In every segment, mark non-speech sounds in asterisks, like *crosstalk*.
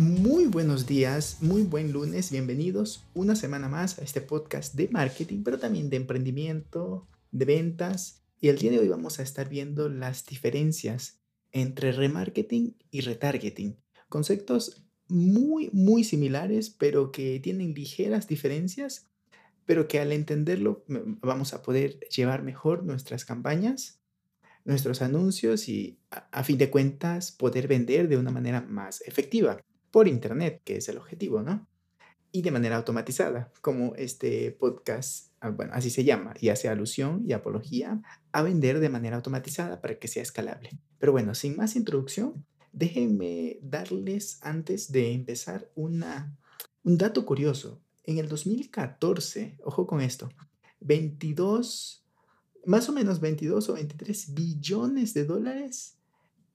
Muy buenos días, muy buen lunes, bienvenidos una semana más a este podcast de marketing, pero también de emprendimiento, de ventas. Y el día de hoy vamos a estar viendo las diferencias entre remarketing y retargeting. Conceptos muy, muy similares, pero que tienen ligeras diferencias, pero que al entenderlo vamos a poder llevar mejor nuestras campañas, nuestros anuncios y a, fin de cuentas poder vender de una manera más efectiva por Internet, que es el objetivo, ¿no? Y de manera automatizada, como este podcast, ah, bueno, así se llama, y hace alusión y apología a vender de manera automatizada para que sea escalable. Pero bueno, sin más introducción, déjenme darles antes de empezar una, un dato curioso. En el 2014, ojo con esto, 22, más o menos 22 o 23 billones de dólares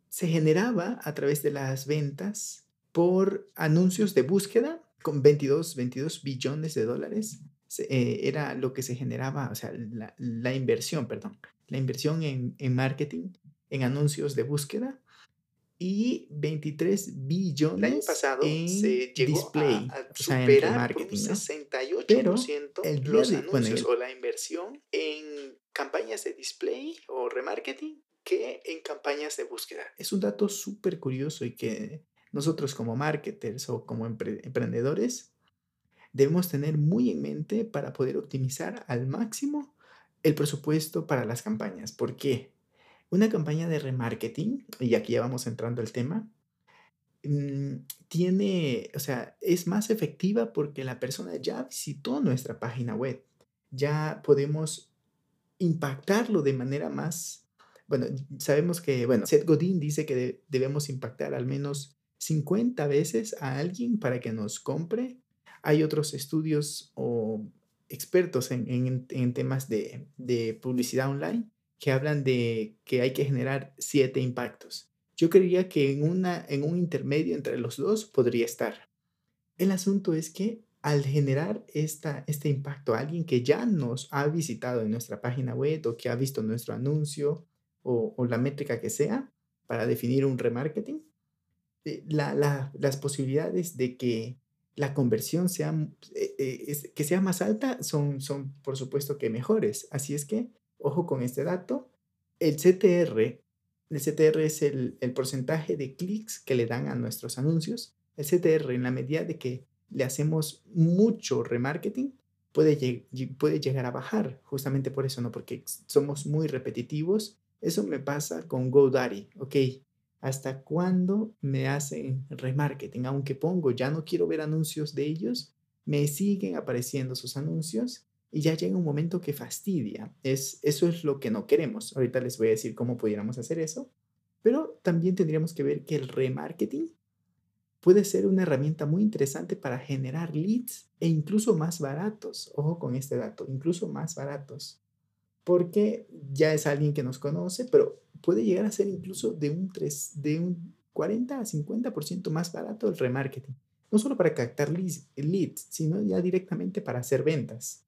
se generaba a través de las ventas por anuncios de búsqueda con 22, 22 billones de dólares. Eh, era lo que se generaba, o sea, la, inversión, perdón, la inversión en, marketing, en anuncios de búsqueda y 23 billones el año pasado en se llegó display, a, o sea, en marketing, un 68% Pero el los de, anuncios o la inversión en campañas de display o remarketing que en campañas de búsqueda. Es un dato súper curioso y que nosotros como marketers o como emprendedores debemos tener muy en mente para poder optimizar al máximo el presupuesto para las campañas. ¿Por qué? Una campaña de remarketing, y aquí ya vamos entrando al tema, mm, tiene, o sea, es más efectiva porque la persona ya visitó nuestra página web. Ya podemos impactarlo de manera más, bueno, sabemos que, bueno, Seth Godin dice que debemos impactar al menos 50 veces a alguien para que nos compre. Hay otros estudios o expertos en, temas de, publicidad online que hablan de que hay que generar siete impactos. Yo creería que en, una, en un intermedio entre los dos podría estar. El asunto es que al generar esta, este impacto a alguien que ya nos ha visitado en nuestra página web o que ha visto nuestro anuncio o, o la métrica que sea para definir un remarketing, eh, las posibilidades de que la conversión sea, eh, eh, que sea más alta son, son, por supuesto, que mejores. Así es que, ojo con este dato, el CTR, el CTR es el, porcentaje de clics que le dan a nuestros anuncios. El CTR, en la medida de que le hacemos mucho remarketing, puede, puede llegar a bajar, justamente por eso, ¿no? Porque somos muy repetitivos. Eso me pasa con GoDaddy, ¿ok? ¿Hasta cuándo me hacen remarketing? Aunque pongo, ya no quiero ver anuncios de ellos, me siguen apareciendo sus anuncios y ya llega un momento que fastidia. Es, eso es lo que no queremos. Ahorita les voy a decir cómo pudiéramos hacer eso, pero también tendríamos que ver que el remarketing puede ser una herramienta muy interesante para generar leads e incluso más baratos. Ojo con este dato, incluso más baratos. Porque ya es alguien que nos conoce, pero puede llegar a ser incluso de un, 3, de un 40 a 50% más barato el remarketing. No solo para captar leads, sino ya directamente para hacer ventas.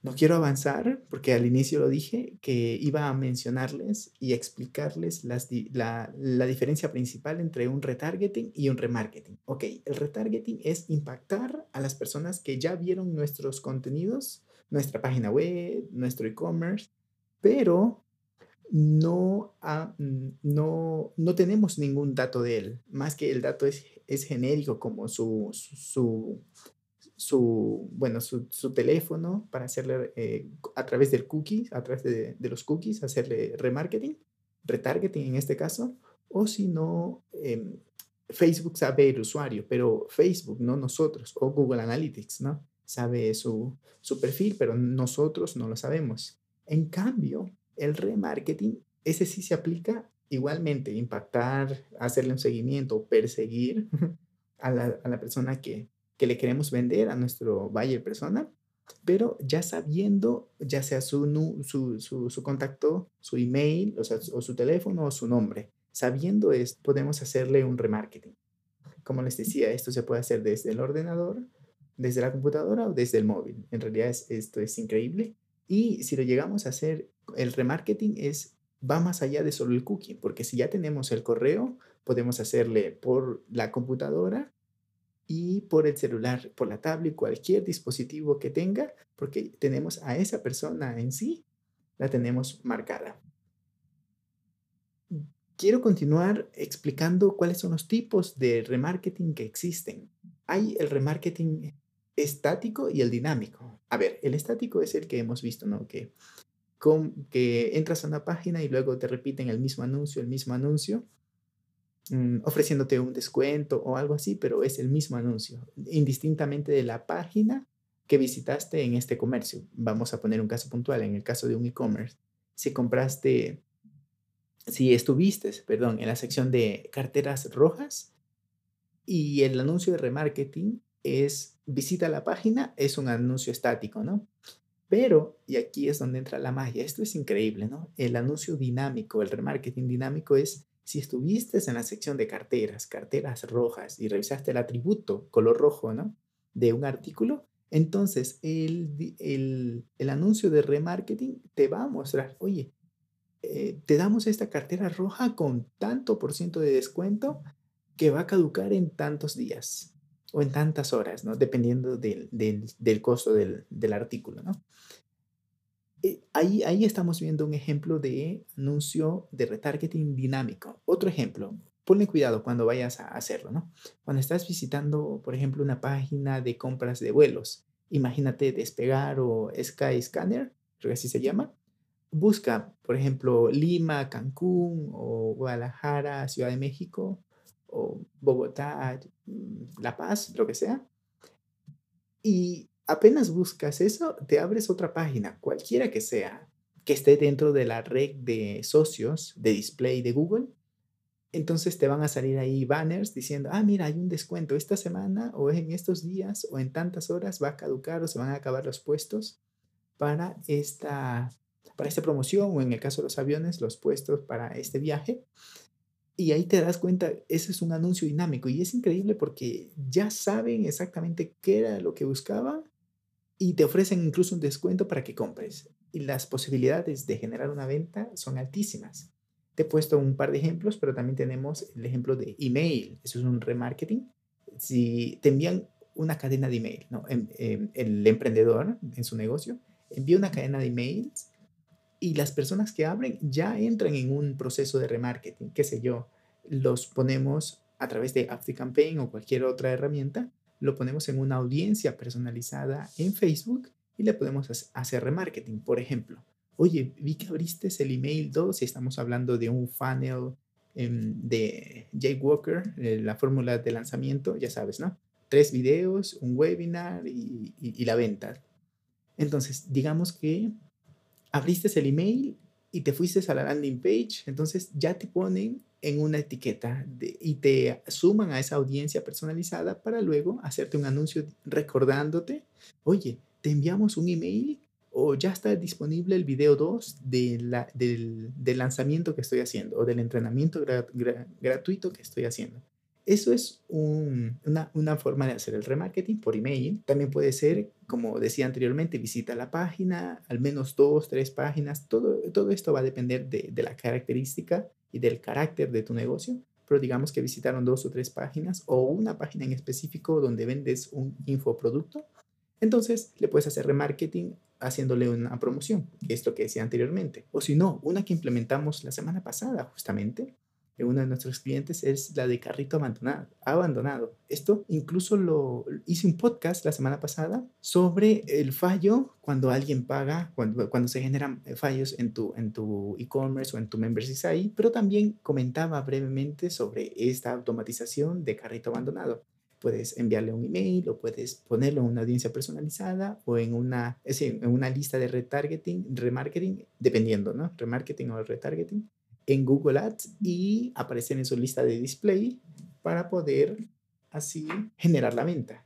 No quiero avanzar porque al inicio lo dije que iba a mencionarles y explicarles las, la, la, diferencia principal entre un retargeting y un remarketing. Ok, el retargeting es impactar a las personas que ya vieron nuestros contenidos, nuestra página web, nuestro e-commerce, pero no, no, no tenemos ningún dato de él, más que el dato es, es genérico como su, su, su bueno, su, su, teléfono para hacerle eh, a través del cookie, a través de, de, los cookies, hacerle remarketing, retargeting en este caso, o si no, em, Facebook sabe el usuario, pero Facebook, no nosotros, o Google Analytics, ¿no? Sabe su, su perfil, pero nosotros no lo sabemos. En cambio, el remarketing, ese sí se aplica igualmente, impactar, hacerle un seguimiento, perseguir *laughs* a la, persona que, que le queremos vender a nuestro buyer persona, pero ya sabiendo, ya sea su, su, su, su contacto, su email, o su teléfono o su nombre. Sabiendo esto, podemos hacerle un remarketing. Como les decía, esto se puede hacer desde el ordenador, desde la computadora o desde el móvil. En realidad esto es increíble. Y si lo llegamos a hacer, el remarketing es, va más allá de solo el cookie, porque si ya tenemos el correo, podemos hacerle por la computadora y por el celular, por la tablet, cualquier dispositivo que tenga, porque tenemos a esa persona en sí, la tenemos marcada. Quiero continuar explicando cuáles son los tipos de remarketing que existen. Hay el remarketing estático y el dinámico. A ver, el estático es el que hemos visto, ¿no? Que, con, que entras a una página y luego te repiten el mismo anuncio, el mismo anuncio, Mm, ofreciéndote un descuento o algo así, pero es el mismo anuncio, indistintamente de la página que visitaste en este comercio. Vamos a poner un caso puntual, en el caso de un e-commerce. Si compraste, si estuviste, perdón, en la sección de carteras rojas y el anuncio de remarketing es visita la página, es un anuncio estático, ¿no? Pero, y aquí es donde entra la magia, esto es increíble, ¿no? El anuncio dinámico, el remarketing dinámico es si estuviste en la sección de carteras, carteras rojas, y revisaste el atributo color rojo, ¿no? De un artículo, entonces el, el, anuncio de remarketing te va a mostrar, oye, eh, te damos esta cartera roja con tanto por ciento de descuento que va a caducar en tantos días o en tantas horas, ¿no? Dependiendo del, del, costo del, del, artículo, ¿no? Eh, ahí, ahí estamos viendo un ejemplo de anuncio de retargeting dinámico. Otro ejemplo, ponle cuidado cuando vayas a hacerlo, ¿no? Cuando estás visitando, por ejemplo, una página de compras de vuelos, imagínate Despegar o Skyscanner, creo que así se llama. Busca, por ejemplo, Lima, Cancún o Guadalajara, Ciudad de México o Bogotá, mm, La Paz, lo que sea. Y apenas buscas eso, te abres otra página, cualquiera que sea, que esté dentro de la red de socios de display de Google. Entonces te van a salir ahí banners diciendo, ah, mira, hay un descuento esta semana o en estos días o en tantas horas va a caducar o se van a acabar los puestos para esta, para esta promoción o en el caso de los aviones, los puestos para este viaje. Y ahí te das cuenta, ese es un anuncio dinámico y es increíble porque ya saben exactamente qué era lo que buscaban y te ofrecen incluso un descuento para que compres. Y las posibilidades de generar una venta son altísimas. Te he puesto un par de ejemplos, pero también tenemos el ejemplo de email. Eso es un remarketing. Si te envían una cadena de email, ¿no? Em, em, el emprendedor en su negocio envía una cadena de emails y las personas que abren ya entran en un proceso de remarketing, qué sé yo, los ponemos a través de Campaign o cualquier otra herramienta lo ponemos en una audiencia personalizada en Facebook y le podemos hacer remarketing. Por ejemplo, oye, vi que abriste el email 2 y estamos hablando de un funnel em, de Jake Walker, eh, la fórmula de lanzamiento, ya sabes, ¿no? Tres videos, un webinar y la venta. Entonces, digamos que abriste el email y te fuiste a la landing page, entonces ya te ponen en una etiqueta y te suman a esa audiencia personalizada para luego hacerte un anuncio recordándote, oye, te enviamos un email o ya está disponible el video 2 de la, del, del, lanzamiento que estoy haciendo o del entrenamiento gratuito que estoy haciendo. Eso es una, forma de hacer el remarketing por email. También puede ser, como decía anteriormente, visita la página, al menos dos, tres páginas. Todo, todo esto va a depender de, de la característica y del carácter de tu negocio, pero digamos que visitaron dos o tres páginas o una página en específico donde vendes un infoproducto, entonces le puedes hacer remarketing haciéndole una promoción, que es lo que decía anteriormente. O si no, una que implementamos la semana pasada justamente, uno de nuestros clientes es la de carrito abandonado. abandonado. Esto incluso lo hice un podcast la semana pasada sobre el fallo cuando alguien paga, cuando, se generan fallos en tu en tu e-commerce o en tu membership site, pero también comentaba brevemente sobre esta automatización de carrito abandonado. Puedes enviarle un email o puedes ponerlo en una audiencia personalizada o en una, en una lista de retargeting, remarketing, dependiendo, ¿no? Remarketing o retargeting en Google Ads y aparecer en su lista de display para poder así generar la venta.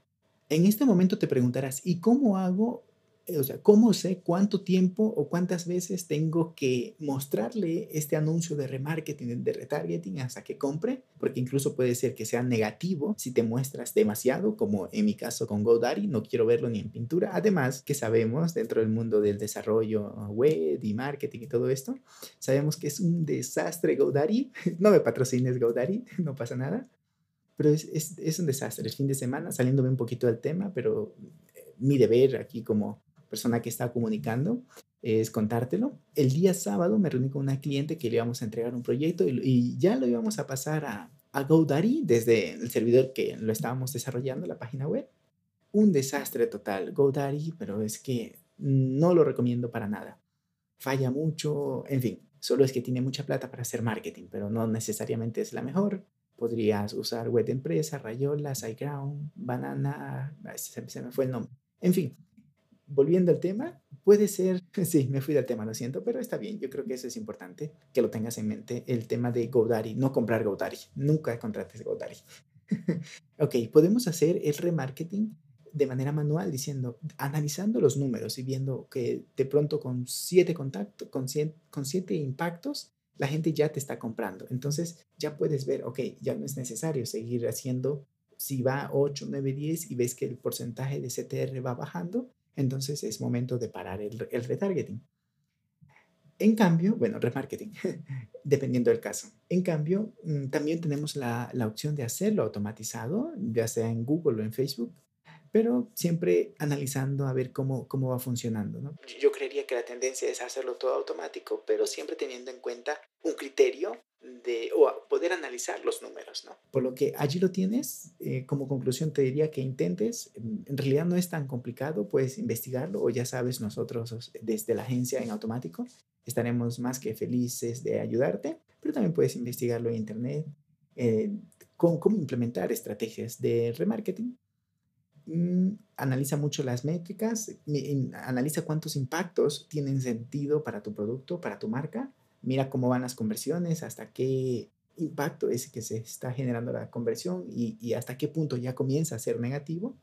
En este momento te preguntarás, ¿y cómo hago o sea, ¿cómo sé cuánto tiempo o cuántas veces tengo que mostrarle este anuncio de remarketing, de retargeting hasta que compre? Porque incluso puede ser que sea negativo si te muestras demasiado, como en mi caso con GoDaddy, no quiero verlo ni en pintura. Además, que sabemos dentro del mundo del desarrollo web y marketing y todo esto, sabemos que es un desastre GoDaddy. *laughs* No me patrocines GoDaddy, *laughs* no pasa nada. Pero es, es, es un desastre. El fin de semana, saliéndome un poquito del tema, pero eh, mi deber aquí como persona que está comunicando es contártelo. El día sábado me reuní con una cliente que le íbamos a entregar un proyecto y, ya lo íbamos a pasar a, a GoDaddy desde el servidor que lo estábamos desarrollando, la página web. Un desastre total, GoDaddy, pero es que no lo recomiendo para nada. Falla mucho, en fin, solo es que tiene mucha plata para hacer marketing, pero no necesariamente es la mejor. Podrías usar Web Empresa, Rayola, SiteGround, Banana, se, se me fue el nombre. En fin, volviendo al tema, puede ser, *laughs* sí, me fui del tema, lo siento, pero está bien, yo creo que eso es importante, que lo tengas en mente, el tema de GoDaddy, no comprar GoDaddy, nunca contrates GoDaddy. *laughs* ok, podemos hacer el remarketing de manera manual, diciendo, analizando los números y viendo que de pronto con siete contactos, con con siete impactos, la gente ya te está comprando. Entonces ya puedes ver, ok, ya no es necesario seguir haciendo, si va 8, 9, 10 y ves que el porcentaje de CTR va bajando, entonces es momento de parar el, retargeting. En cambio, bueno, remarketing, *laughs* dependiendo del caso. En cambio, mm, también tenemos la, la, opción de hacerlo automatizado, ya sea en Google o en Facebook, pero siempre analizando a ver cómo, cómo va funcionando. ¿no? Yo creería que la tendencia es hacerlo todo automático, pero siempre teniendo en cuenta un criterio de, o poder analizar los números, ¿no? Por lo que allí lo tienes, eh, como conclusión te diría que intentes, en realidad no es tan complicado, puedes investigarlo o ya sabes, nosotros desde la agencia en automático estaremos más que felices de ayudarte, pero también puedes investigarlo en internet, eh, con cómo implementar estrategias de remarketing. Mm, analiza mucho las métricas, analiza cuántos impactos tienen sentido para tu producto, para tu marca mira cómo van las conversiones, hasta qué impacto es que se está generando la conversión y, hasta qué punto ya comienza a ser negativo.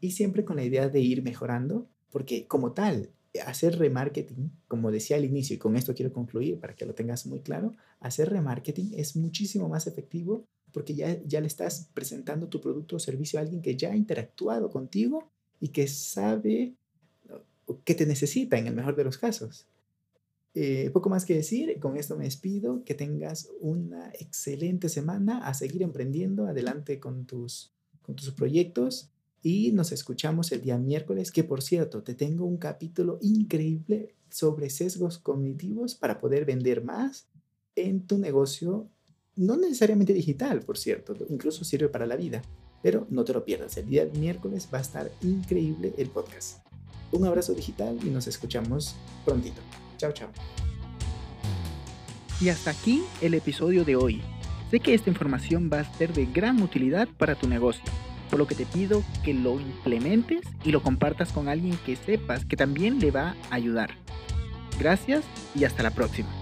Y siempre con la idea de ir mejorando, porque como tal, hacer remarketing, como decía al inicio, y con esto quiero concluir para que lo tengas muy claro, hacer remarketing es muchísimo más efectivo porque ya, ya le estás presentando tu producto o servicio a alguien que ya ha interactuado contigo y que sabe que te necesita en el mejor de los casos. Eh, poco más que decir, con esto me despido, que tengas una excelente semana, a seguir emprendiendo, adelante con tus, con tus proyectos y nos escuchamos el día miércoles, que por cierto, te tengo un capítulo increíble sobre sesgos cognitivos para poder vender más en tu negocio, no necesariamente digital, por cierto, incluso sirve para la vida, pero no te lo pierdas, el día miércoles va a estar increíble el podcast. Un abrazo digital y nos escuchamos prontito. Chao, chao. Y hasta aquí el episodio de hoy. Sé que esta información va a ser de gran utilidad para tu negocio, por lo que te pido que lo implementes y lo compartas con alguien que sepas que también le va a ayudar. Gracias y hasta la próxima.